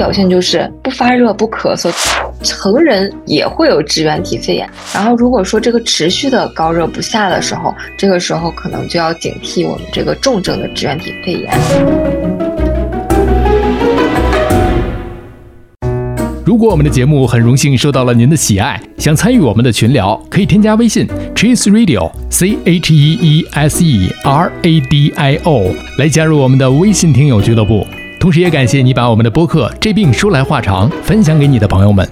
表现就是不发热、不咳嗽，成人也会有支原体肺炎。然后如果说这个持续的高热不下的时候，这个时候可能就要警惕我们这个重症的支原体肺炎。如果我们的节目很荣幸受到了您的喜爱，想参与我们的群聊，可以添加微信 Cheese Radio C H E E S E R A D I O 来加入我们的微信听友俱乐部。同时，也感谢你把我们的播客《这病说来话长》分享给你的朋友们。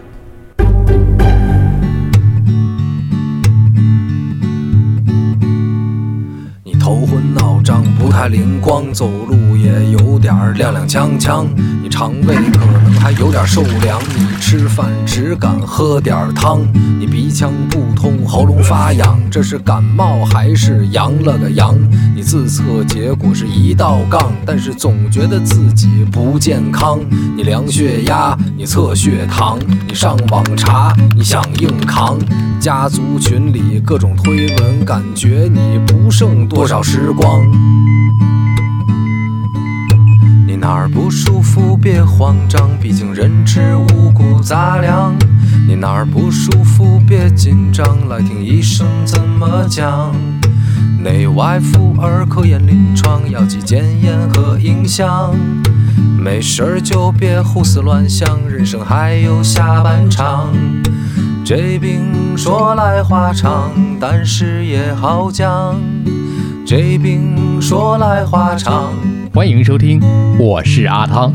你头昏脑胀，不太灵光，走路也有点踉踉跄跄。你肠胃可能还有点受凉，你吃饭只敢喝点汤。你鼻腔不通，喉咙发痒，这是感冒还是阳了个阳？你自测结果是一道杠，但是总觉得自己不健康。你量血压，你测血糖，你上网查，你想硬扛。家族群里各种推文，感觉你不剩多少时光。你哪儿不舒服别慌张，毕竟人吃五谷杂粮。你哪儿不舒服别紧张，来听医生怎么讲。内外妇儿科研临床，药剂检验和影像。没事儿就别胡思乱想，人生还有下半场。这病说来话长，但是也好讲。这病说来话长。欢迎收听，我是阿汤。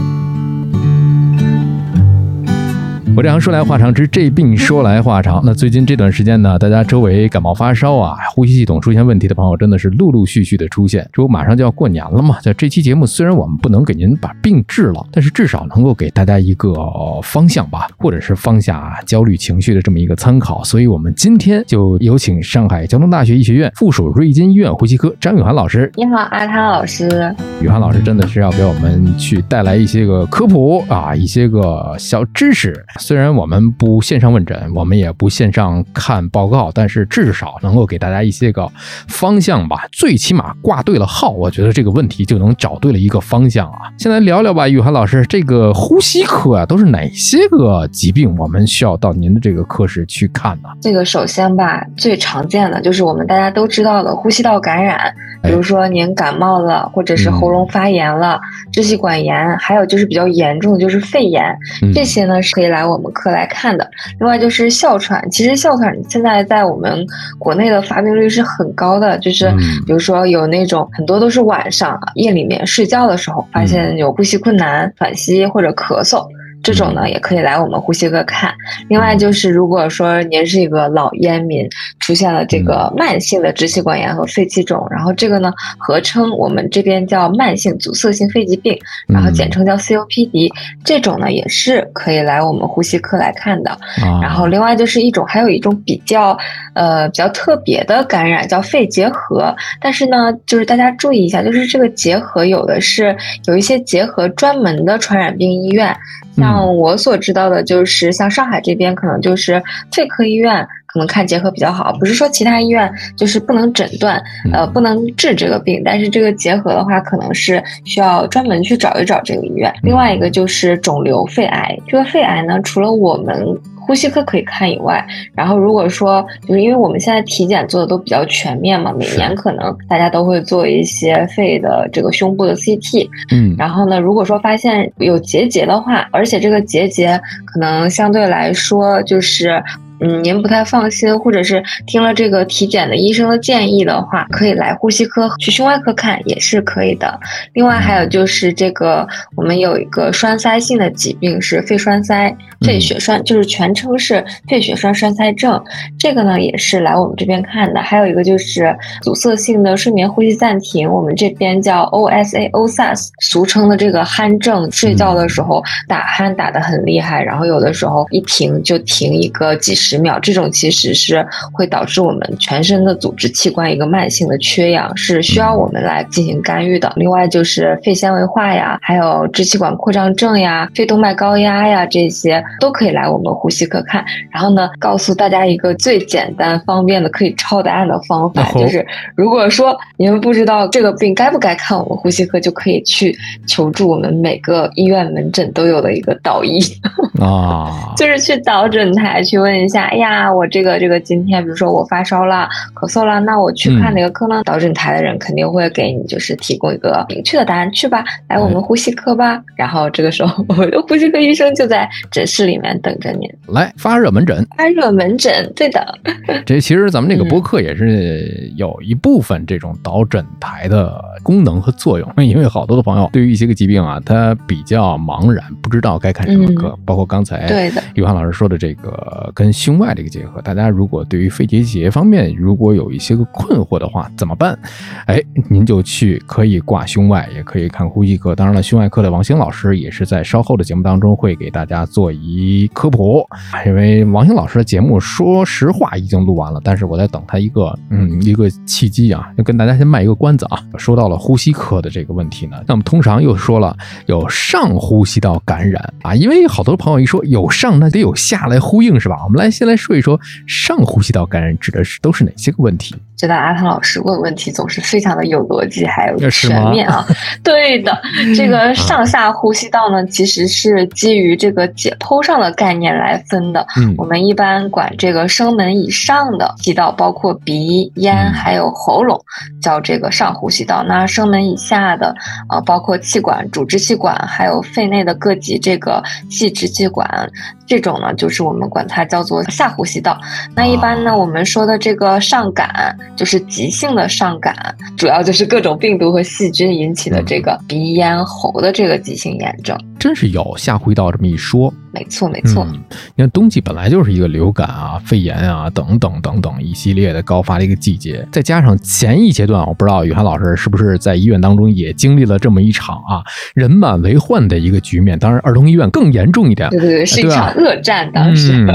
我这行说来话长，之这病说来话长。那最近这段时间呢，大家周围感冒发烧啊，呼吸系统出现问题的朋友真的是陆陆续续的出现。这不马上就要过年了嘛？在这期节目，虽然我们不能给您把病治了，但是至少能够给大家一个方向吧，或者是放下焦虑情绪的这么一个参考。所以，我们今天就有请上海交通大学医学院附属瑞金医院呼吸科张雨涵老师。你好，阿汤老师。雨涵老师真的是要给我们去带来一些个科普啊，一些个小知识。虽然我们不线上问诊，我们也不线上看报告，但是至少能够给大家一些个方向吧。最起码挂对了号，我觉得这个问题就能找对了一个方向啊。先来聊聊吧，雨涵老师，这个呼吸科啊，都是哪些个疾病我们需要到您的这个科室去看呢？这个首先吧，最常见的就是我们大家都知道的呼吸道感染，比如说您感冒了，或者是喉咙发炎了、支气管炎，还有就是比较严重的就是肺炎，这些呢是可以来我们科来看的。另外就是哮喘，其实哮喘现在在我们国内的发病率是很高的，就是比如说有那种很多都是晚上夜里面睡觉的时候发现有呼吸困难、喘息或者咳嗽。这种呢，也可以来我们呼吸科看。另外就是，如果说您是一个老烟民，出现了这个慢性的支气管炎和肺气肿，然后这个呢合称我们这边叫慢性阻塞性肺疾病，然后简称叫 COPD，这种呢也是可以来我们呼吸科来看的。然后另外就是一种，还有一种比较呃比较特别的感染叫肺结核，但是呢，就是大家注意一下，就是这个结核有的是有一些结核专门的传染病医院。像我所知道的，就是像上海这边，可能就是肺科医院可能看结核比较好，不是说其他医院就是不能诊断，呃，不能治这个病，但是这个结核的话，可能是需要专门去找一找这个医院。另外一个就是肿瘤肺癌，这个肺癌呢，除了我们。呼吸科可以看以外，然后如果说就是因为我们现在体检做的都比较全面嘛，每年可能大家都会做一些肺的这个胸部的 CT，嗯，然后呢，如果说发现有结节的话，而且这个结节可能相对来说就是。嗯，您不太放心，或者是听了这个体检的医生的建议的话，可以来呼吸科去胸外科看也是可以的。另外还有就是这个，我们有一个栓塞性的疾病是肺栓塞、肺血栓，就是全称是肺血栓栓塞症，这个呢也是来我们这边看的。还有一个就是阻塞性的睡眠呼吸暂停，我们这边叫 OSA，OSAS，俗称的这个鼾症，睡觉的时候打鼾打得很厉害，然后有的时候一停就停一个几十。十秒，这种其实是会导致我们全身的组织器官一个慢性的缺氧，是需要我们来进行干预的。另外就是肺纤维化呀，还有支气管扩张症呀、肺动脉高压呀，这些都可以来我们呼吸科看。然后呢，告诉大家一个最简单方便的可以抄答案的方法，就是如果说你们不知道这个病该不该看我们呼吸科，就可以去求助我们每个医院门诊都有的一个导医啊，就是去导诊台去问一下，哎呀，我这个这个今天比如说我发烧了、咳嗽了，那我去看哪个科呢？导诊台的人肯定会给你就是提供一个明确的答案，去吧，来我们呼吸科吧。然后这个时候我们的呼吸科医生就在诊室里面等着您来发热门诊。发热门诊，对的。这其实咱们这个播客也是有一部分这种导诊台的功能和作用，因为好多的朋友对于一些个疾病啊，他比较茫然，不知道该看什么科。包括刚才对的，于涵老师说的这个跟胸外这个结合，大家如果对于肺结节方面如果有一些个困惑的话，怎么办？哎，您就去可以挂胸外，也可以看呼吸科。当然了，胸外科的王兴老师也是在稍后的节目当中会给大家做一科普，因为王兴老师的节目说实话已经录完了，但是我在等他一个嗯一个契机啊，要跟大家先卖一个关子啊。说到了呼吸科的这个问题呢，那么通常又说了有上呼吸道感染啊，因为好多朋友一说有上，那得有下来呼应是吧？我们来先来说一说上呼吸道感染指的是都是哪些个问题？觉得阿汤老师问问题总是非常的有逻辑，还有全面啊。对的，这个上下呼吸道呢，其实是基于这个解剖上的概念来分的。嗯，我们一般管这个声门以上的气道，包括鼻、咽还有喉咙，叫这个上呼吸道。那声门以下的啊，包括气管、主支气管，还有肺内的各级这个细支气管，这种呢，就是我们管它叫做下呼吸道。那一般呢，我们说的这个上感。就是急性的上感，主要就是各种病毒和细菌引起的这个鼻咽喉的这个急性炎症。真是有下呼吸道这么一说，没错没错。你看冬季本来就是一个流感啊、肺炎啊等等等等一系列的高发的一个季节，再加上前一阶段，我不知道宇涵老师是不是在医院当中也经历了这么一场啊人满为患的一个局面。当然，儿童医院更严重一点，对对对，是一场恶战。当时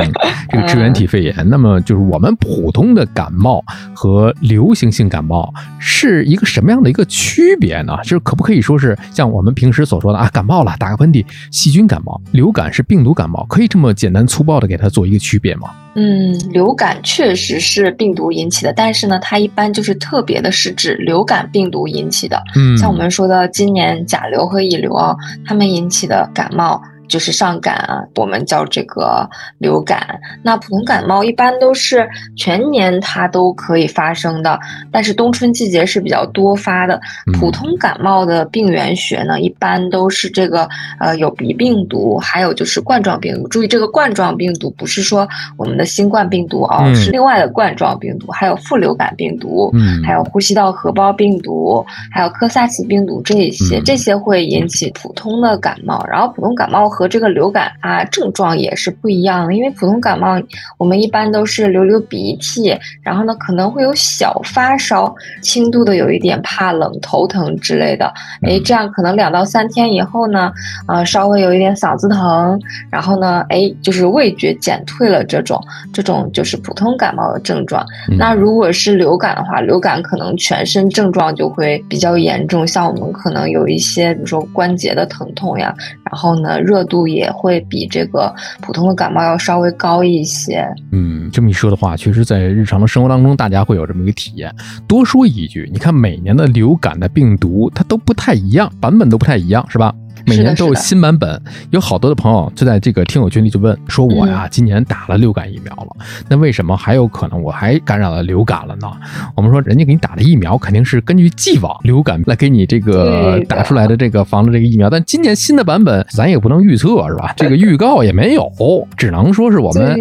这个 支原体肺炎，那么就是我们普通的感冒和流行性感冒是一个什么样的一个区别呢？就是可不可以说是像我们平时所说的啊，感冒了打个喷嚏。细菌感冒、流感是病毒感冒，可以这么简单粗暴的给它做一个区别吗？嗯，流感确实是病毒引起的，但是呢，它一般就是特别的是指流感病毒引起的。嗯，像我们说的今年甲流和乙流啊，它们引起的感冒。就是上感啊，我们叫这个流感。那普通感冒一般都是全年它都可以发生的，但是冬春季节是比较多发的。普通感冒的病原学呢，一般都是这个呃有鼻病毒，还有就是冠状病毒。注意这个冠状病毒不是说我们的新冠病毒哦，是另外的冠状病毒，还有副流感病毒，还有呼吸道合胞病毒，还有科萨奇病毒这一些，这些会引起普通的感冒。然后普通感冒。和这个流感啊症状也是不一样的，因为普通感冒我们一般都是流流鼻涕，然后呢可能会有小发烧，轻度的有一点怕冷、头疼之类的。哎，这样可能两到三天以后呢，啊稍微有一点嗓子疼，然后呢，哎就是味觉减退了这种，这种就是普通感冒的症状。那如果是流感的话，流感可能全身症状就会比较严重，像我们可能有一些比如说关节的疼痛呀，然后呢热。度也会比这个普通的感冒要稍微高一些。嗯，这么一说的话，确实在日常的生活当中，大家会有这么一个体验。多说一句，你看每年的流感的病毒，它都不太一样，版本都不太一样，是吧？每年都有新版本，有好多的朋友就在这个听友群里就问说：“我呀，今年打了流感疫苗了，那为什么还有可能我还感染了流感了呢？”我们说，人家给你打的疫苗肯定是根据既往流感来给你这个打出来的这个防的这个疫苗，但今年新的版本咱也不能预测是吧？这个预告也没有，只能说是我们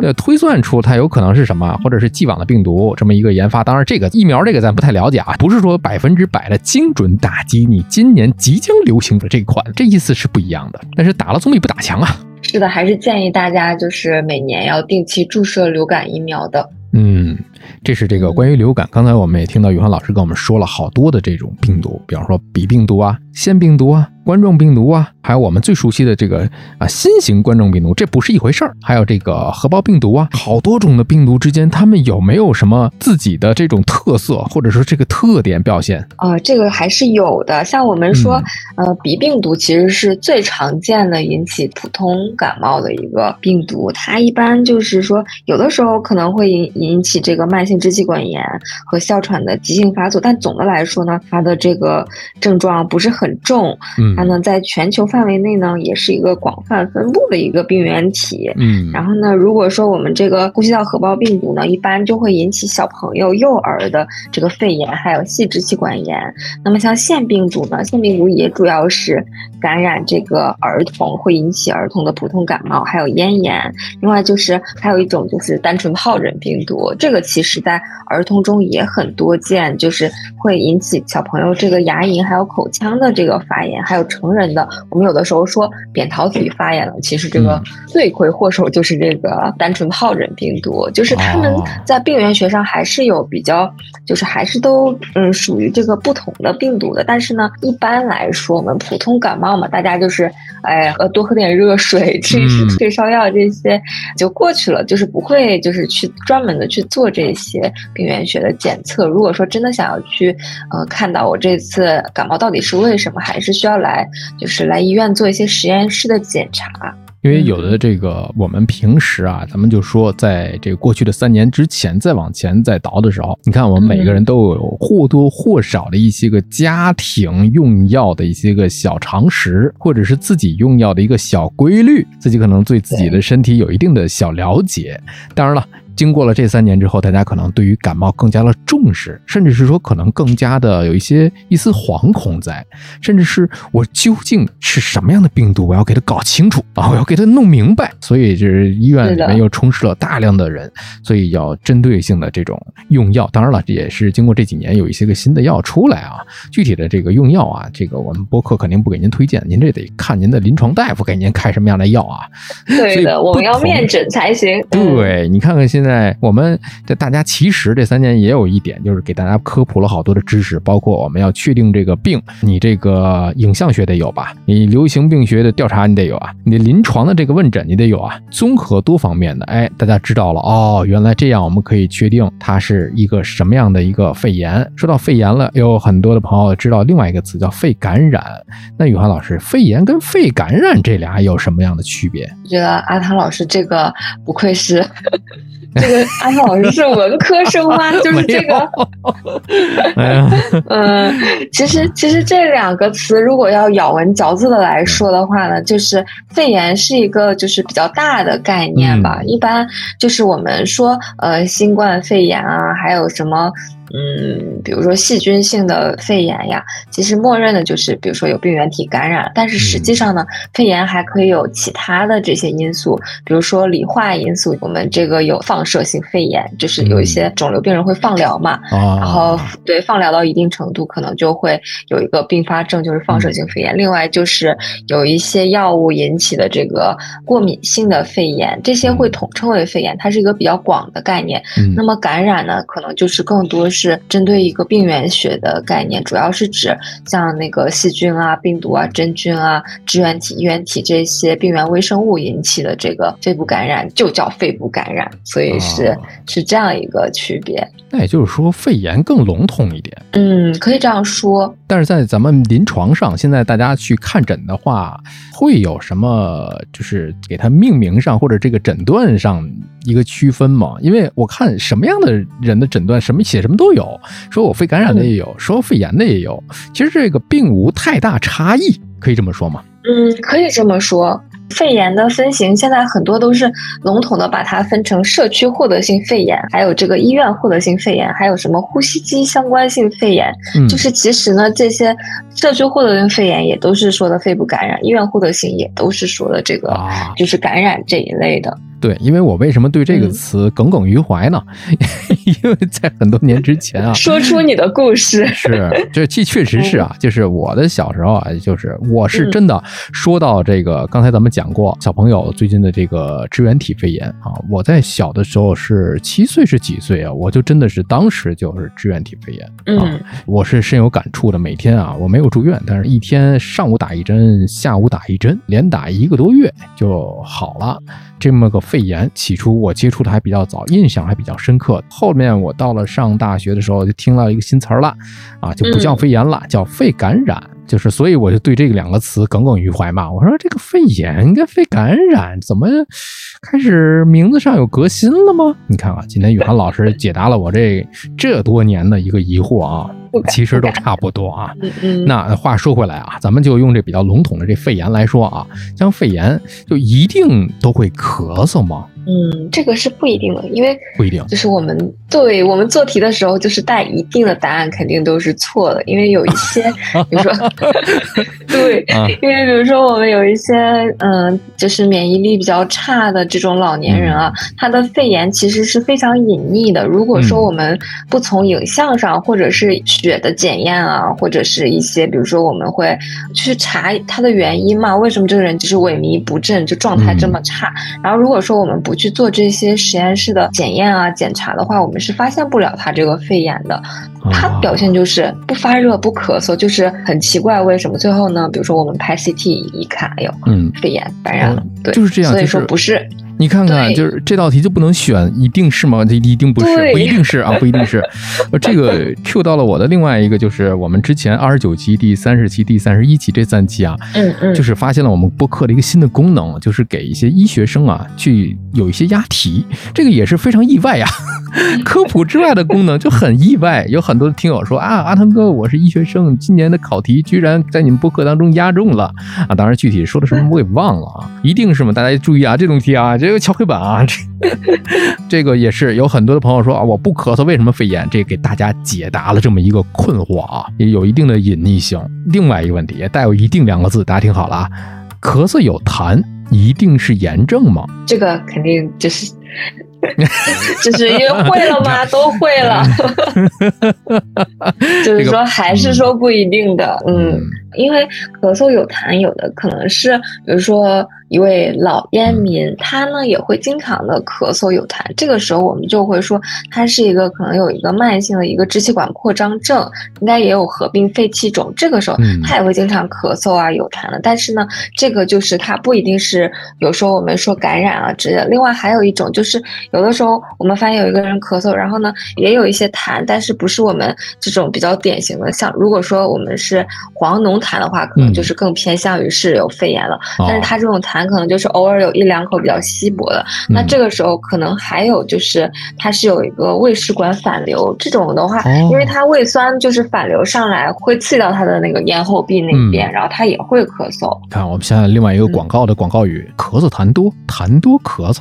呃推算出它有可能是什么，或者是既往的病毒这么一个研发。当然，这个疫苗这个咱不太了解啊，不是说百分之百的精准打击你今年即将流行的这款。这意思是不一样的，但是打了总比不打强啊。是的，还是建议大家就是每年要定期注射流感疫苗的。嗯，这是这个关于流感。刚才我们也听到宇航老师跟我们说了好多的这种病毒，比方说鼻病毒啊、腺病毒啊。冠状病毒啊，还有我们最熟悉的这个啊新型冠状病毒，这不是一回事儿。还有这个核包病毒啊，好多种的病毒之间，它们有没有什么自己的这种特色，或者说这个特点表现？啊，这个还是有的。像我们说，呃，鼻病毒其实是最常见的引起普通感冒的一个病毒，它一般就是说，有的时候可能会引引起这个慢性支气管炎和哮喘的急性发作，但总的来说呢，它的这个症状不是很重。嗯。它呢，在全球范围内呢，也是一个广泛分布的一个病原体。嗯，然后呢，如果说我们这个呼吸道合胞病毒呢，一般就会引起小朋友、幼儿的这个肺炎，还有细支气管炎。那么像腺病毒呢，腺病毒也主要是感染这个儿童，会引起儿童的普通感冒，还有咽炎。另外就是还有一种就是单纯疱疹病毒，这个其实在儿童中也很多见，就是会引起小朋友这个牙龈还有口腔的这个发炎，还有。成人的，我们有的时候说扁桃体发炎了，其实这个罪魁祸首就是这个单纯疱疹病毒，就是他们在病原学上还是有比较，就是还是都嗯属于这个不同的病毒的。但是呢，一般来说，我们普通感冒嘛，大家就是哎呃多喝点热水，吃一吃退烧药这些就过去了，就是不会就是去专门的去做这些病原学的检测。如果说真的想要去呃看到我这次感冒到底是为什么，还是需要来。来就是来医院做一些实验室的检查，因为有的这个我们平时啊，咱们就说在这个过去的三年之前再往前再倒的时候，你看我们每个人都有或多或少的一些个家庭用药的一些个小常识，或者是自己用药的一个小规律，自己可能对自己的身体有一定的小了解。当然了。经过了这三年之后，大家可能对于感冒更加的重视，甚至是说可能更加的有一些一丝惶恐在，甚至是我究竟是什么样的病毒，我要给它搞清楚啊，我要给它弄明白。所以就是医院里面又充斥了大量的人，所以要针对性的这种用药。当然了，也是经过这几年有一些个新的药出来啊，具体的这个用药啊，这个我们播客肯定不给您推荐，您这得看您的临床大夫给您开什么样的药啊。对的，我们要面诊才行。对你看看现现。在我们这大家其实这三年也有一点，就是给大家科普了好多的知识，包括我们要确定这个病，你这个影像学得有吧？你流行病学的调查你得有啊，你临床的这个问诊你得有啊，综合多方面的，哎，大家知道了哦，原来这样我们可以确定它是一个什么样的一个肺炎。说到肺炎了，有很多的朋友知道另外一个词叫肺感染。那宇涵老师，肺炎跟肺感染这俩有什么样的区别？我觉得阿汤老师这个不愧是。这个阿涛老师是文科生吗？就是这个 嗯，其实其实这两个词如果要咬文嚼字的来说的话呢，就是肺炎是一个就是比较大的概念吧。一般就是我们说呃新冠肺炎啊，还有什么。嗯，比如说细菌性的肺炎呀，其实默认的就是，比如说有病原体感染。但是实际上呢，肺炎还可以有其他的这些因素，比如说理化因素。我们这个有放射性肺炎，就是有一些肿瘤病人会放疗嘛，然后对放疗到一定程度，可能就会有一个并发症，就是放射性肺炎。另外就是有一些药物引起的这个过敏性的肺炎，这些会统称为肺炎，它是一个比较广的概念。那么感染呢，可能就是更多是。是针对一个病原学的概念，主要是指像那个细菌啊、病毒啊、真菌啊、支原体、衣原体这些病原微生物引起的这个肺部感染，就叫肺部感染，所以是是这样一个区别。那也就是说，肺炎更笼统一点。嗯，可以这样说。但是在咱们临床上，现在大家去看诊的话，会有什么就是给它命名上或者这个诊断上一个区分吗？因为我看什么样的人的诊断，什么写什么都有，说我肺感染的也有，说肺炎的也有。其实这个并无太大差异，可以这么说吗？嗯，可以这么说。肺炎的分型现在很多都是笼统的把它分成社区获得性肺炎，还有这个医院获得性肺炎，还有什么呼吸机相关性肺炎。嗯，就是其实呢，这些社区获得性肺炎也都是说的肺部感染，医院获得性也都是说的这个就是感染这一类的。对，因为我为什么对这个词耿耿于怀呢？因为在很多年之前啊，说出你的故事 是，这这确实是啊，就是我的小时候啊，就是我是真的说到这个，刚才咱们讲过小朋友最近的这个支原体肺炎啊，我在小的时候是七岁是几岁啊，我就真的是当时就是支原体肺炎啊，我是深有感触的，每天啊我没有住院，但是一天上午打一针，下午打一针，连打一个多月就好了。这么个肺炎，起初我接触的还比较早，印象还比较深刻。后面我到了上大学的时候，就听到一个新词儿了，啊，就不叫肺炎了，叫肺感染。就是，所以我就对这两个词耿耿于怀嘛。我说这个肺炎跟肺感染怎么开始名字上有革新了吗？你看啊，今天宇航老师解答了我这这多年的一个疑惑啊。其实都差不多啊。嗯嗯那话说回来啊，咱们就用这比较笼统的这肺炎来说啊，像肺炎就一定都会咳嗽吗？嗯，这个是不一定的，因为不一定，就是我们对我们做题的时候，就是带一定的答案，肯定都是错的，因为有一些，比如说，对，因为比如说我们有一些，嗯，就是免疫力比较差的这种老年人啊，他的肺炎其实是非常隐匿的。如果说我们不从影像上，或者是血的检验啊，或者是一些，比如说我们会去查他的原因嘛，为什么这个人就是萎靡不振，就状态这么差？然后如果说我们不不去做这些实验室的检验啊、检查的话，我们是发现不了他这个肺炎的。他表现就是不发热、不咳嗽，就是很奇怪，为什么最后呢？比如说我们拍 CT 一看，哎呦，嗯，肺炎感染了，对，就是这样。所以说不是。你看看，就是这道题就不能选，一定是吗？这一定不是，不一定是啊，不一定是。这个 Q 到了我的另外一个，就是我们之前二十九期、第三十期、第三十一期这三期啊，嗯嗯，就是发现了我们播客的一个新的功能，就是给一些医学生啊去有一些押题，这个也是非常意外呀。科普之外的功能就很意外，有很多听友说啊，阿汤哥，我是医学生，今年的考题居然在你们播客当中押中了啊！当然具体说的什么我给忘了啊，一定是吗？大家注意啊，这种题啊，这个敲黑板啊，这这个也是有很多的朋友说啊，我不咳嗽为什么肺炎？这给大家解答了这么一个困惑啊，也有一定的隐匿性。另外一个问题也带有一定两个字，大家听好了啊，咳嗽有痰一定是炎症吗？这个肯定就是。就是因为会了吗？都会了，就是说还是说不一定的，嗯，因为咳嗽有痰，有的可能是，比如说。一位老烟民，他呢也会经常的咳嗽有痰，这个时候我们就会说他是一个可能有一个慢性的一个支气管扩张症，应该也有合并肺气肿，这个时候他也会经常咳嗽啊有痰的。但是呢，这个就是他不一定是有时候我们说感染啊之类的。另外还有一种就是有的时候我们发现有一个人咳嗽，然后呢也有一些痰，但是不是我们这种比较典型的，像如果说我们是黄脓痰的话，可能就是更偏向于是有肺炎了。但是他这种痰。可能就是偶尔有一两口比较稀薄的，那这个时候可能还有就是它是有一个胃食管反流，这种的话，因为它胃酸就是反流上来会刺激到它的那个咽喉壁那边，然后它也会咳嗽。看我们现在另外一个广告的广告语：咳嗽痰多，痰多咳嗽。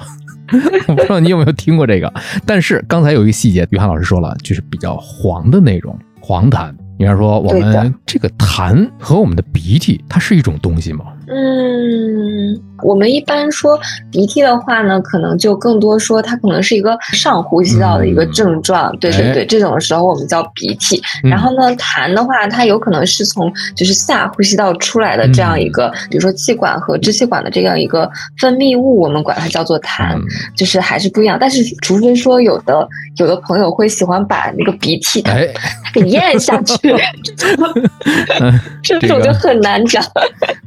我不知道你有没有听过这个，但是刚才有一个细节，于涵老师说了，就是比较黄的那种黄痰。比方说，我们这个痰和我们的鼻涕，它是一种东西吗？嗯。我们一般说鼻涕的话呢，可能就更多说它可能是一个上呼吸道的一个症状，对对对，这种时候我们叫鼻涕。然后呢，痰的话，它有可能是从就是下呼吸道出来的这样一个，比如说气管和支气管的这样一个分泌物，我们管它叫做痰，就是还是不一样。但是除非说有的有的朋友会喜欢把那个鼻涕它给咽下去 这种就很难讲。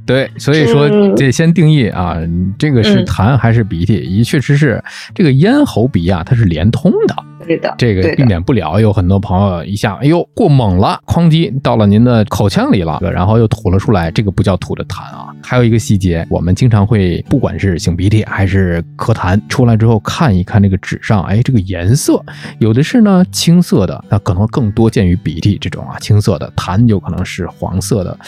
对，所以说得先定义啊。啊，这个是痰还是鼻涕？也确实是这个咽喉鼻啊，它是连通的。对的，这个避免不了。有很多朋友一下，哎呦，过猛了，哐叽到了您的口腔里了，然后又吐了出来。这个不叫吐的痰啊。还有一个细节，我们经常会，不管是擤鼻涕还是咳痰出来之后，看一看这个纸上，哎，这个颜色有的是呢青色的，那可能更多见于鼻涕这种啊青色的，痰有可能是黄色的。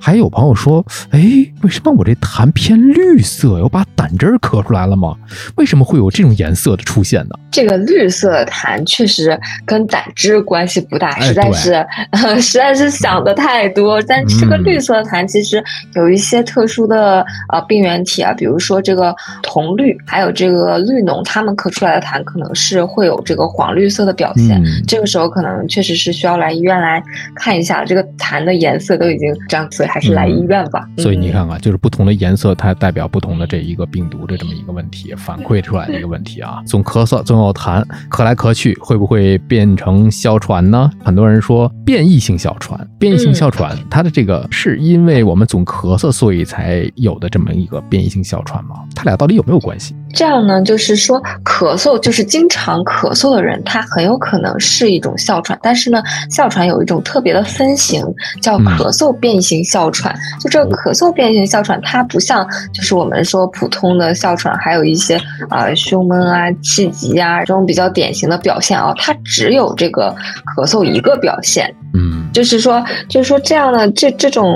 还有朋友说，哎，为什么我这痰偏绿色？我把胆汁儿咳出来了吗？为什么会有这种颜色的出现呢？这个绿色痰确实跟胆汁关系不大，实在是，实在是想的太多。但这个绿色痰其实有一些特殊的呃病原体啊，比如说这个铜绿，还有这个绿脓，它们咳出来的痰可能是会有这个黄绿色的表现。这个时候可能确实是需要来医院来看一下，这个痰的颜色都已经这样，所以还是来医院吧。所以你看看，就是不同的颜色，它代表不同的这一个病毒的这么一个问题，反馈出来的一个问题啊。总咳嗽，总有痰，咳来咳去，会不会变成哮喘呢？很多人说变异性哮喘，变异性哮喘，它的这个是因为我们总咳嗽，所以才有的这么一个变异性哮喘吗？它俩到底有没有关系？这样呢，就是说咳嗽，就是经常咳嗽的人，他很有可能是一种哮喘。但是呢，哮喘有一种特别的分型，叫咳嗽变异性哮喘。就这个咳嗽变异性哮喘，它不像就是我们说普通的哮喘，还有一些啊胸闷啊、气急啊这种比较典型的表现啊，它只有这个咳嗽一个表现。嗯，就是说，就是说这样的这这种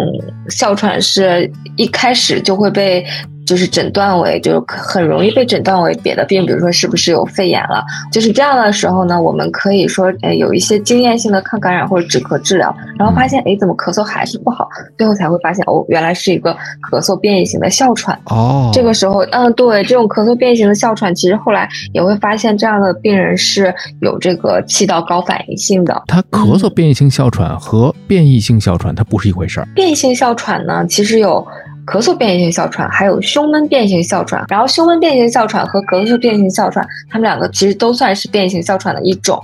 哮喘是一开始就会被。就是诊断为，就很容易被诊断为别的病，比如说是不是有肺炎了。就是这样的时候呢，我们可以说，哎，有一些经验性的抗感染或者止咳治疗，然后发现，哎，怎么咳嗽还是不好，最后才会发现，哦，原来是一个咳嗽变异型的哮喘。哦，这个时候，嗯，对，这种咳嗽变异型的哮喘，其实后来也会发现，这样的病人是有这个气道高反应性的。他咳嗽变异性哮喘和变异性哮喘它不是一回事儿。变异性哮喘呢，其实有。咳嗽变异性哮喘，还有胸闷变异性哮喘，然后胸闷变异性哮喘和咳嗽变异性哮喘，它们两个其实都算是变异性哮喘的一种。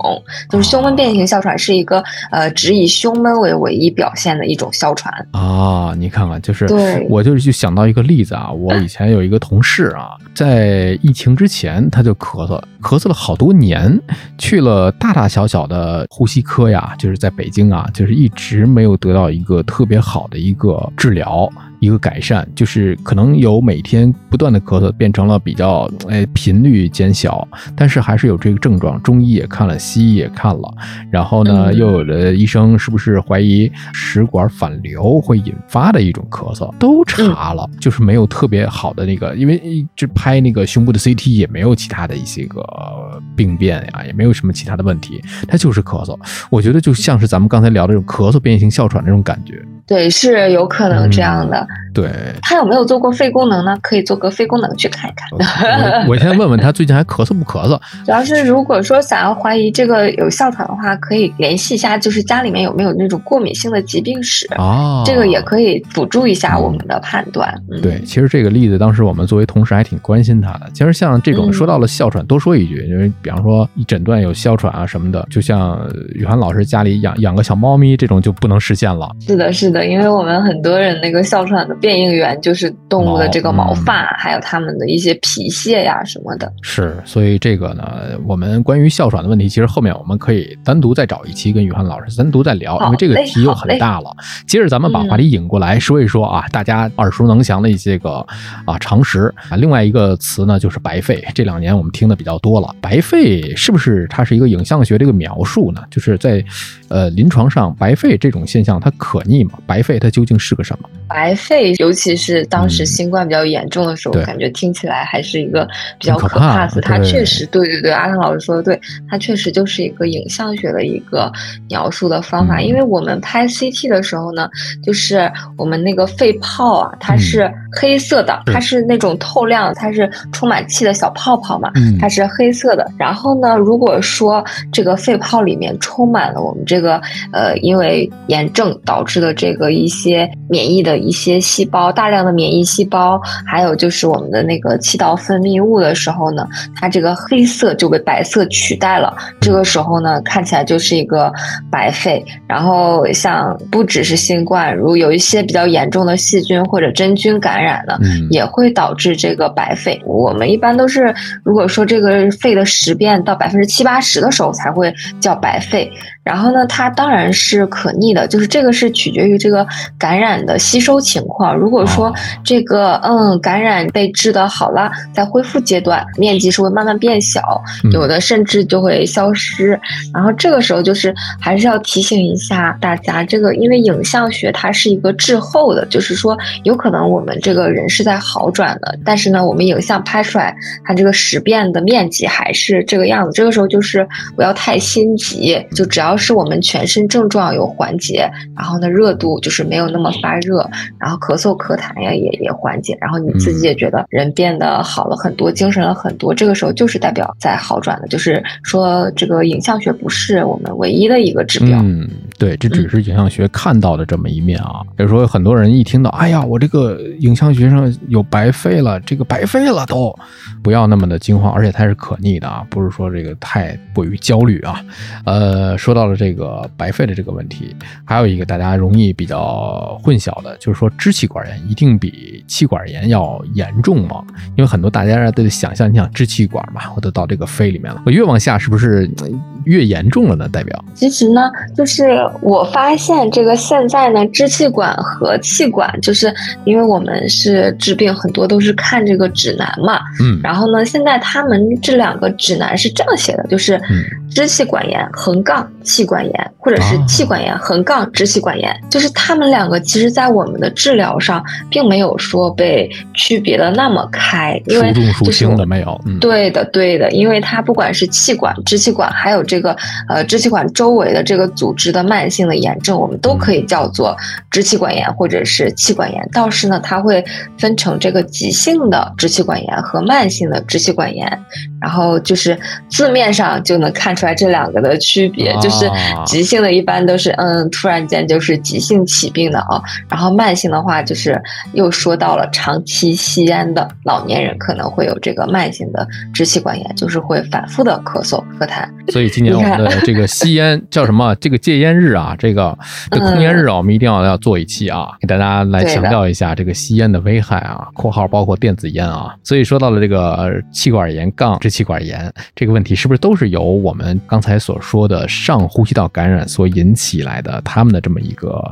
就是胸闷变异性哮喘是一个呃只以胸闷为唯一表现的一种哮喘啊。你看看，就是对我就是就想到一个例子啊，我以前有一个同事啊，在疫情之前他就咳嗽，咳嗽了好多年，去了大大小小的呼吸科呀，就是在北京啊，就是一直没有得到一个特别好的一个治疗。一个改善就是可能有每天不断的咳嗽变成了比较哎频率减小，但是还是有这个症状。中医也看了，西医也看了，然后呢又有的医生是不是怀疑食管反流会引发的一种咳嗽，都查了，就是没有特别好的那个，因为这拍那个胸部的 CT 也没有其他的一些个病变呀，也没有什么其他的问题，他就是咳嗽。我觉得就像是咱们刚才聊的这种咳嗽变异性哮喘那种感觉。对，是有可能这样的。对，他有没有做过肺功能呢？可以做个肺功能去看一看。我先问问他最近还咳嗽不咳嗽。主要是如果说想要怀疑这个有哮喘的话，可以联系一下，就是家里面有没有那种过敏性的疾病史哦，这个也可以辅助一下我们的判断。对，其实这个例子当时我们作为同事还挺关心他的。其实像这种说到了哮喘，多说一句，因为比方说一诊断有哮喘啊什么的，就像雨涵老师家里养养个小猫咪，这种就不能实现了。是的，是的。因为我们很多人那个哮喘的变应源就是动物的这个毛发，还有它们的一些皮屑呀什么的。是，所以这个呢，我们关于哮喘的问题，其实后面我们可以单独再找一期跟宇涵老师单独再聊，因为这个题又很大了。接着咱们把话题引过来说一说啊，大家耳熟能详的一些个啊常识啊。另外一个词呢就是白肺，这两年我们听的比较多了。白肺是不是它是一个影像学的一个描述呢？就是在呃临床上白肺这种现象它可逆吗？白肺它究竟是个什么？白肺，尤其是当时新冠比较严重的时候，感觉听起来还是一个比较可怕的。它确实，对对对，阿汤老师说的对，它确实就是一个影像学的一个描述的方法。因为我们拍 CT 的时候呢，就是我们那个肺泡啊，它是黑色的，它是那种透亮，它是充满气的小泡泡嘛，它是黑色的。然后呢，如果说这个肺泡里面充满了我们这个呃，因为炎症导致的这个一些免疫的。一些细胞，大量的免疫细胞，还有就是我们的那个气道分泌物的时候呢，它这个黑色就被白色取代了。这个时候呢，看起来就是一个白肺。然后像不只是新冠，如有一些比较严重的细菌或者真菌感染呢，也会导致这个白肺。我们一般都是，如果说这个肺的实变到百分之七八十的时候才会叫白肺。然后呢，它当然是可逆的，就是这个是取决于这个感染的吸收情况。如果说这个嗯感染被治的好了，在恢复阶段，面积是会慢慢变小，有的甚至就会消失。然后这个时候就是还是要提醒一下大家，这个因为影像学它是一个滞后的，就是说有可能我们这个人是在好转的，但是呢，我们影像拍出来，它这个实变的面积还是这个样子。这个时候就是不要太心急，就只要是我们全身症状有缓解，然后呢热度就是没有那么发热，然后咳嗽咳痰呀也也缓解，然后你自己也觉得人变得好了很多，精神了很多，这个时候就是代表在好转的，就是说这个影像学不是我们唯一的一个指标。嗯，对，这只是影像学看到的这么一面啊。比如说很多人一听到，哎呀，我这个影像学上有白费了，这个白费了都不要那么的惊慌，而且它是可逆的啊，不是说这个太过于焦虑啊。呃，说到了这个白肺的这个问题，还有一个大家容易比较混淆的，就是说支气管炎一定比气管炎要严重吗？因为很多大家都想象，你想支气管嘛，我都到这个肺里面了，我越往下是不是越严重了呢？代表？其实呢，就是我发现这个现在呢，支气管和气管，就是因为我们是治病很多都是看这个指南嘛，嗯，然后呢，现在他们这两个指南是这样写的，就是支气管炎横杠气管炎，或者是气管炎横杠支气管炎，就是他们两个其实在我们的治疗上并没有说被区别的那么开，因为就是的没有，对的对的，因为它不管是气管、支气管，还有这个呃支气管周围的这个组织的慢性的炎症，我们都可以叫做支气管炎或者是气管炎。倒是呢，它会分成这个急性的支气管炎和慢性的支气管炎，然后就是字面上就能看出来这两个的区别，就是急性的一般都是嗯突然间就是急性起病的啊，然后慢性的话就是又说到了长期吸烟的老年人可能会有这个慢性的支气管炎，就是会反复的咳嗽咳痰。所以今年我们的这个吸烟叫什么？这个戒烟日啊，这个这控烟日啊，我们一定要要做一期啊，给大家来强调一下这个吸烟的危害啊。括号包括电子烟啊。所以说到了这个气管炎杠支气管炎这个问题，是不是都是由我们刚才所说的上呼吸道感染所引起来的？他们的这么一个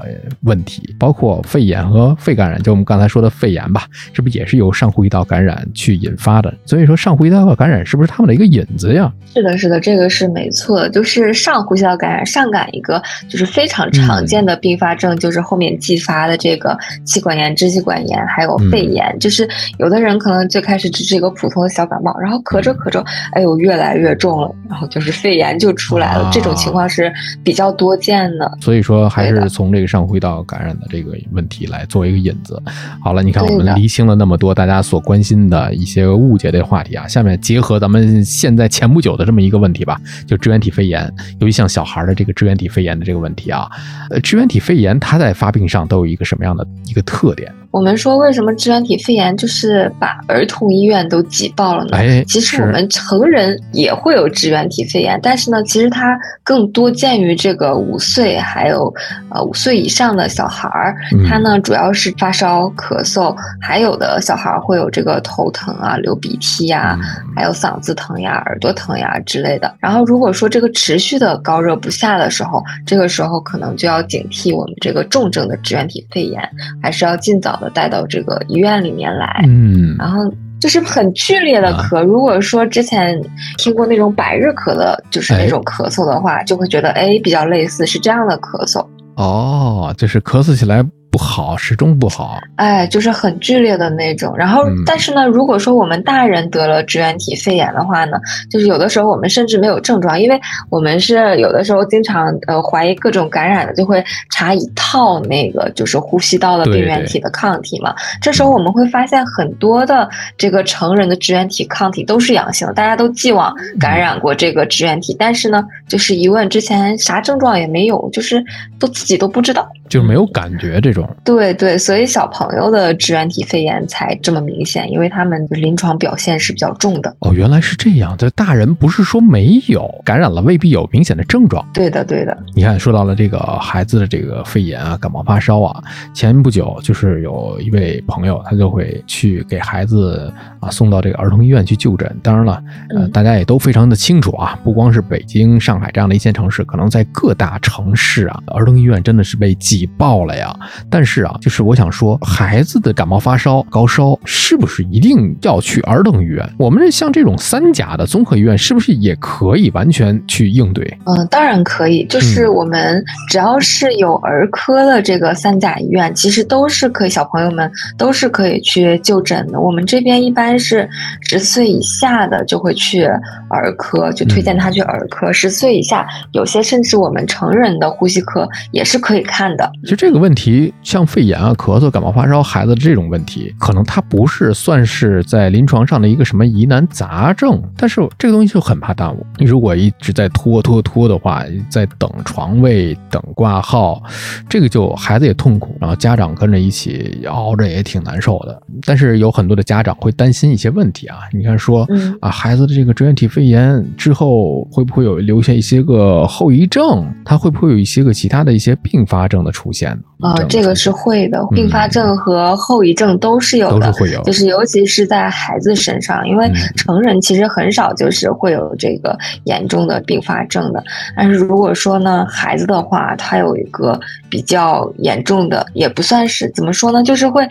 问题，包括肺炎和肺感染，就我们刚才说的肺炎吧，是不是也是由上呼吸道感染去引发的？所以说上呼吸道感染是不是他们的一个引子呀？是的，是的，这个是没错的，就是上呼吸道感染，上感一个就是非常常见的并发症，就是后面继发的这个气管炎、支气管炎，还有肺炎。就是有的人可能最开始只是一个普通的小感冒，然后咳着咳着，哎呦越来越重了，然后就是肺炎就出来了。这种情况是比较多见的。所以说还是从这个上呼吸道感染的这个问题来作为一个引子。好了，你看我们厘清了那么多大家所关心的一些误解的话题啊，下面结合咱们现在前不久的这么一个问题吧，就支原体肺炎。尤其像小孩的这个支原体肺炎的这个问题啊，呃，支原体肺炎它在发病上都有一个什么样的一个特点？我们说为什么支原体肺炎就是把儿童医院都挤爆了呢？哎，其实我们成人也会有支原体肺炎，但是呢，其实它更多见于这个五岁还有呃五岁以上的小孩儿，它呢主要是发烧、咳嗽，还有的小孩会有这个头疼啊、流鼻涕呀，还有嗓子疼呀、耳朵疼呀之类的。然后如果说这个持续的高热不下的时候，这个时候可能就要警惕我们这个重症的支原体肺炎，还是要尽早的带到这个医院里面来。嗯，然后就是很剧烈的咳。如果说之前听过那种百日咳的，就是那种咳嗽的话，就会觉得哎比较类似是这样的咳嗽。哦，就是咳嗽起来。不好，始终不好。哎，就是很剧烈的那种。然后，但是呢，如果说我们大人得了支原体肺炎的话呢，就是有的时候我们甚至没有症状，因为我们是有的时候经常呃怀疑各种感染的，就会查一套那个就是呼吸道的病原体的抗体嘛。这时候我们会发现很多的这个成人的支原体抗体都是阳性的，大家都既往感染过这个支原体，但是呢，就是一问之前啥症状也没有，就是都自己都不知道，就是没有感觉这种。对对，所以小朋友的支原体肺炎才这么明显，因为他们的临床表现是比较重的。哦，原来是这样。这大人不是说没有感染了，未必有明显的症状。对的，对的。你看，说到了这个孩子的这个肺炎啊、感冒发烧啊，前不久就是有一位朋友，他就会去给孩子啊送到这个儿童医院去就诊。当然了，呃，大家也都非常的清楚啊，不光是北京、上海这样的一线城市，可能在各大城市啊，儿童医院真的是被挤爆了呀。但是啊，就是我想说，孩子的感冒发烧、高烧，是不是一定要去儿童医院？我们像这种三甲的综合医院，是不是也可以完全去应对？嗯，当然可以。就是我们只要是有儿科的这个三甲医院，其实都是可以，小朋友们都是可以去就诊的。我们这边一般是十岁以下的就会去儿科，就推荐他去儿科。十岁以下，有些甚至我们成人的呼吸科也是可以看的。其实这个问题，像肺炎啊、咳嗽、感冒发烧，孩子这种问题，可能它不是算是在临床上的一个什么疑难杂症，但是这个东西就很怕耽误。你如果一直在拖拖拖的话，在等床位、等挂号，这个就孩子也痛苦，然后家长跟着一起熬着也挺难受的。但是有很多的家长会担心一些问题啊，你看说啊，孩子的这个支原体肺炎之后会不会有留下一些个后遗症？他会不会有一些个其他的一些并发症的出现呢？啊，这个是会的，并发症和后遗症都是有的，都是会有，就是尤其是在孩子身上，因为成人其实很少就是会有这个严重的并发症的。但是如果说呢，孩子的话，他有一个比较严重的，也不算是怎么说呢，就是会。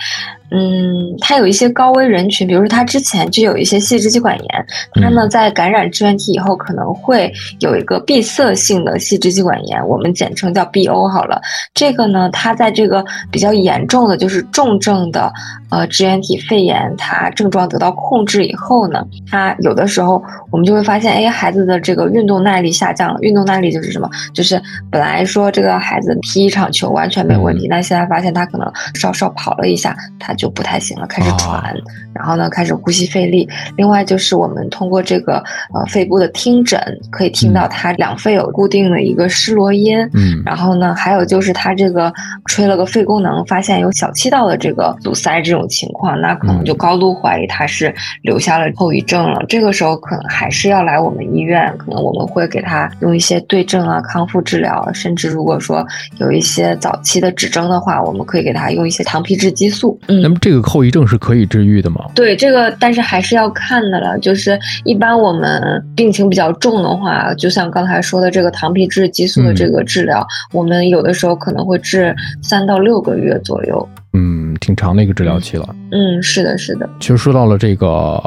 嗯，他有一些高危人群，比如说他之前就有一些细支气管炎，他呢在感染支原体以后可能会有一个闭塞性的细支气管炎，我们简称叫 BO 好了。这个呢，他在这个比较严重的就是重症的呃支原体肺炎，它症状得到控制以后呢，它有的时候我们就会发现，哎，孩子的这个运动耐力下降了。运动耐力就是什么？就是本来说这个孩子踢一场球完全没有问题，但现在发现他可能稍稍跑了一下，他。就不太行了，开始喘，然后呢，开始呼吸费力。另外就是我们通过这个呃肺部的听诊，可以听到他两肺有固定的一个失螺音。嗯，然后呢，还有就是他这个吹了个肺功能，发现有小气道的这个阻塞这种情况，那可能就高度怀疑他是留下了后遗症了。这个时候可能还是要来我们医院，可能我们会给他用一些对症啊、康复治疗，甚至如果说有一些早期的指征的话，我们可以给他用一些糖皮质激素。嗯。那么这个后遗症是可以治愈的吗？对，这个但是还是要看的了。就是一般我们病情比较重的话，就像刚才说的这个糖皮质激素的这个治疗，我们有的时候可能会治三到六个月左右。嗯，挺长的一个治疗期了。嗯，是的，是的。其实说到了这个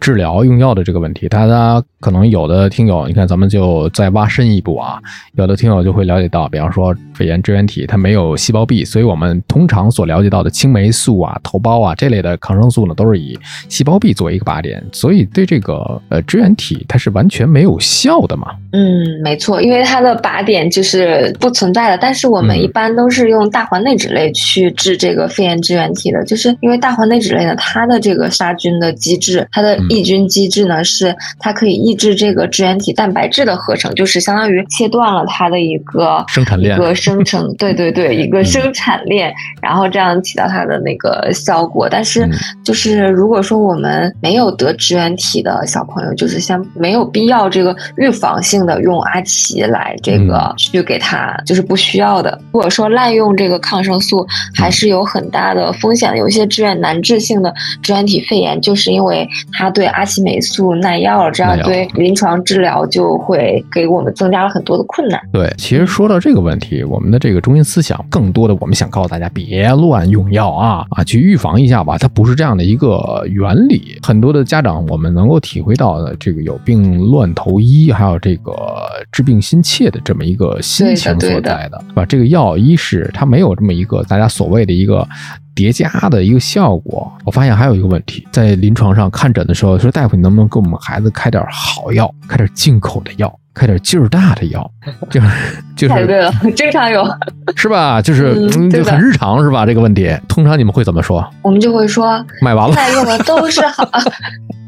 治疗用药的这个问题，大家可能有的听友，你看咱们就再挖深一步啊，有的听友就会了解到，比方说肺炎支原体它没有细胞壁，所以我们通常所了解到的青霉素啊、头孢啊这类的抗生素呢，都是以细胞壁作为一个靶点，所以对这个呃支原体它是完全没有效的嘛。嗯，没错，因为它的靶点就是不存在的。但是我们一般都是用大环内酯类去治这个肺炎支原体的，就是因为大环内酯类呢，它的这个杀菌的机制，它的抑菌机制呢，是它可以抑制这个支原体蛋白质的合成，就是相当于切断了它的一个生产链，一个生成，对对对，一个生产链，然后这样起到它的那个效果。但是就是如果说我们没有得支原体的小朋友，就是像没有必要这个预防性。的用阿奇来这个去给他就是不需要的。如果说滥用这个抗生素，还是有很大的风险。有一些支原难治性的支原体肺炎，就是因为它对阿奇霉素耐药了，这样对临床治疗就会给我们增加了很多的困难。对，其实说到这个问题，我们的这个中心思想，更多的我们想告诉大家，别乱用药啊啊，去预防一下吧。它不是这样的一个原理。很多的家长，我们能够体会到的，这个有病乱投医，还有这个。呃，治病心切的这么一个心情所在的，是吧？这个药一是它没有这么一个大家所谓的一个叠加的一个效果。我发现还有一个问题，在临床上看诊的时候，说大夫，你能不能给我们孩子开点好药，开点进口的药，开点劲儿大的药？就是就是，太对了，经常有，是吧？就是嗯就很日常，是吧？这个问题，通常你们会怎么说？我们就会说，买完了，现在用的都是好。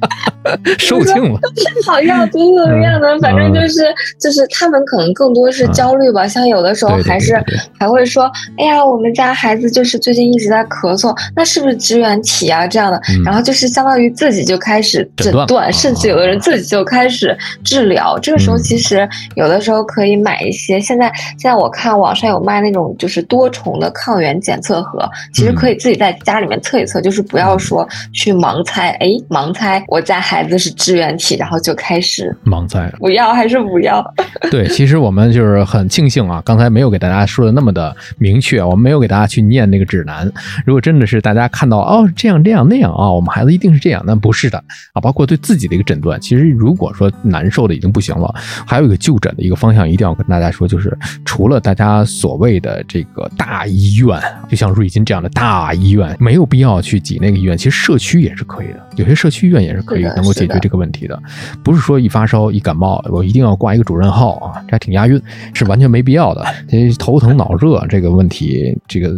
售罄了，是好药，怎么怎么样的，反正就是就是他们可能更多是焦虑吧，像有的时候还是还会说，哎呀，我们家孩子就是最近一直在咳嗽，那是不是支原体啊这样的？然后就是相当于自己就开始诊断，甚至有的人自己就开始治疗。这个时候其实有的时候可以买一些，现在现在我看网上有卖那种就是多重的抗原检测盒，其实可以自己在家里面测一测，就是不要说去盲猜，哎，盲猜我家孩子是支原体，然后就开始盲猜，不要还是不要？对，其实我们就是很庆幸啊，刚才没有给大家说的那么的明确，我们没有给大家去念那个指南。如果真的是大家看到哦这样这样那样啊，我们孩子一定是这样，那不是的啊。包括对自己的一个诊断，其实如果说难受的已经不行了，还有一个就诊的一个方向，一定要跟大家说，就是除了大家所谓的这个大医院，就像瑞金这样的大医院，没有必要去挤那个医院，其实社区也是可以的，有些社区医院也是可以能够解决这个问题的，不是说一发烧一感冒我一定要挂一个主任号啊，这还挺押韵，是完全没必要的。这头疼脑热这个问题，这个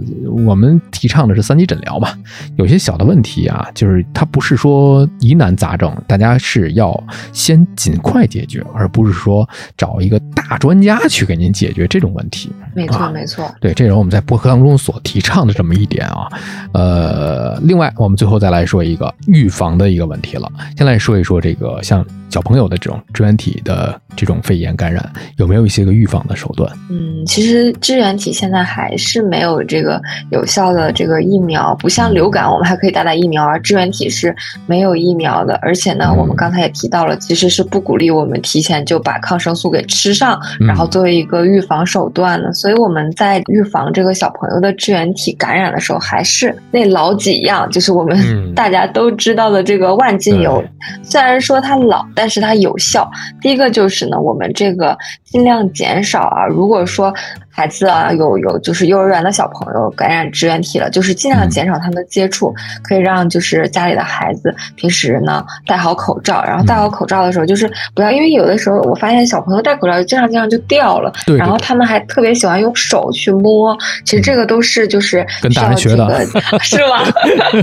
我们提倡的是三级诊疗嘛，有些小的问题啊，就是它不是说疑难杂症，大家是要先尽快解决，而不是说找一个大专家去给您解决这种问题。没错，没错。对，这是我们在博客当中所提倡的这么一点啊。呃，另外，我们最后再来说一个预防的一个问题了，先来说一说这个像。小朋友的这种支原体的这种肺炎感染，有没有一些个预防的手段？嗯，其实支原体现在还是没有这个有效的这个疫苗，不像流感，我们还可以打打疫苗，而支原体是没有疫苗的。而且呢，我们刚才也提到了，其实是不鼓励我们提前就把抗生素给吃上，然后作为一个预防手段呢。所以我们在预防这个小朋友的支原体感染的时候，还是那老几样，就是我们 大家都知道的这个万金油。虽然说它老，但是它有效。第一个就是呢，我们这个尽量减少啊，如果说。孩子啊，有有就是幼儿园的小朋友感染支原体了，就是尽量减少他们的接触，可以让就是家里的孩子平时呢戴好口罩，然后戴好口罩的时候就是不要，因为有的时候我发现小朋友戴口罩经常经常就掉了，然后他们还特别喜欢用手去摸，其实这个都是就是跟大人学的，是吗？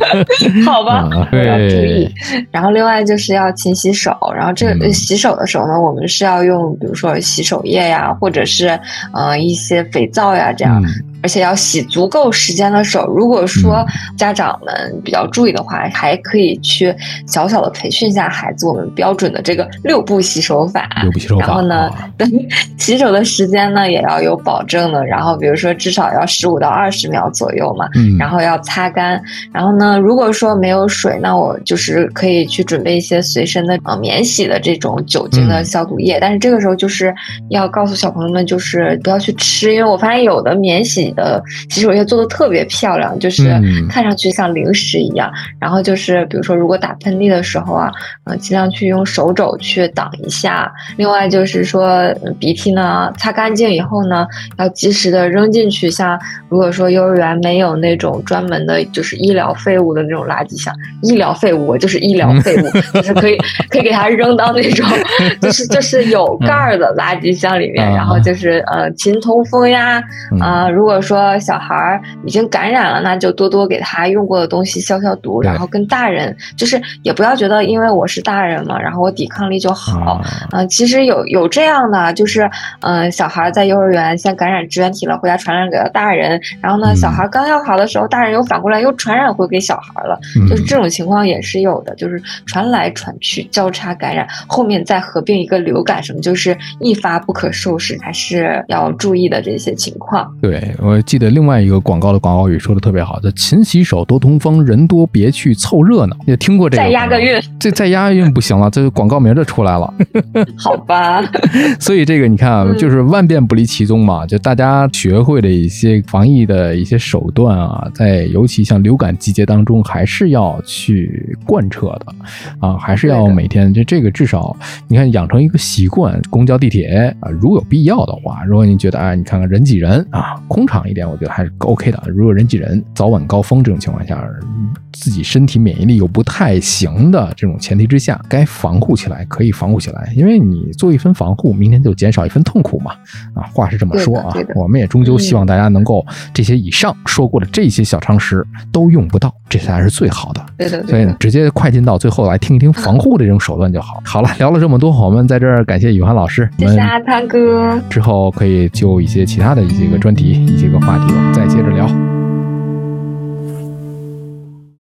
好吧，要注意。然后另外就是要勤洗手，然后这个洗手的时候呢，我们是要用比如说洗手液呀，或者是呃一些。肥皂呀，这样。而且要洗足够时间的手。如果说家长们比较注意的话，还可以去小小的培训一下孩子，我们标准的这个六步洗手法。六步洗手法。然后呢，洗手的时间呢也要有保证的。然后比如说至少要十五到二十秒左右嘛。嗯。然后要擦干。然后呢，如果说没有水，那我就是可以去准备一些随身的呃免洗的这种酒精的消毒液。但是这个时候就是要告诉小朋友们，就是不要去吃，因为我发现有的免洗。的洗手液做的特别漂亮，就是看上去像零食一样。然后就是，比如说，如果打喷嚏的时候啊，嗯，尽量去用手肘去挡一下。另外就是说，鼻涕呢，擦干净以后呢，要及时的扔进去。像如果说幼儿园没有那种专门的，就是医疗废物的那种垃圾箱，医疗废物就是医疗废物，就是可以可以给它扔到那种，就是就是有盖儿的垃圾箱里面。然后就是呃，勤通风呀，啊，如果说小孩已经感染了，那就多多给他用过的东西消消毒，然后跟大人就是也不要觉得因为我是大人嘛，然后我抵抗力就好。嗯，其实有有这样的，就是嗯，小孩在幼儿园先感染支原体了，回家传染给了大人，然后呢，小孩刚要好的时候，大人又反过来又传染回给小孩了，就是这种情况也是有的，就是传来传去交叉感染，后面再合并一个流感什么，就是一发不可收拾，还是要注意的这些情况。对我。我记得另外一个广告的广告语说的特别好，叫“勤洗手，多通风，人多别去凑热闹”。也听过这个？再押个韵，这再押韵不行了，这个广告名就出来了。好吧。所以这个你看啊，就是万变不离其宗嘛，就大家学会的一些防疫的一些手段啊，在尤其像流感季节当中，还是要去贯彻的啊，还是要每天就这个至少你看养成一个习惯，公交地铁啊，如有必要的话，如果你觉得哎，你看看人挤人啊，空场。养一点，我觉得还是 OK 的。如果人挤人、早晚高峰这种情况下，自己身体免疫力又不太行的这种前提之下，该防护起来可以防护起来，因为你做一分防护，明天就减少一分痛苦嘛。啊，话是这么说啊，我们也终究希望大家能够这些以上说过的这些小常识都用不到，这才是最好的。对的，所以呢，直接快进到最后来听一听防护的这种手段就好。好了，聊了这么多，我们在这儿感谢宇涵老师，谢谢阿汤哥。之后可以就一些其他的一些个专题、一个话题，我们再接着聊。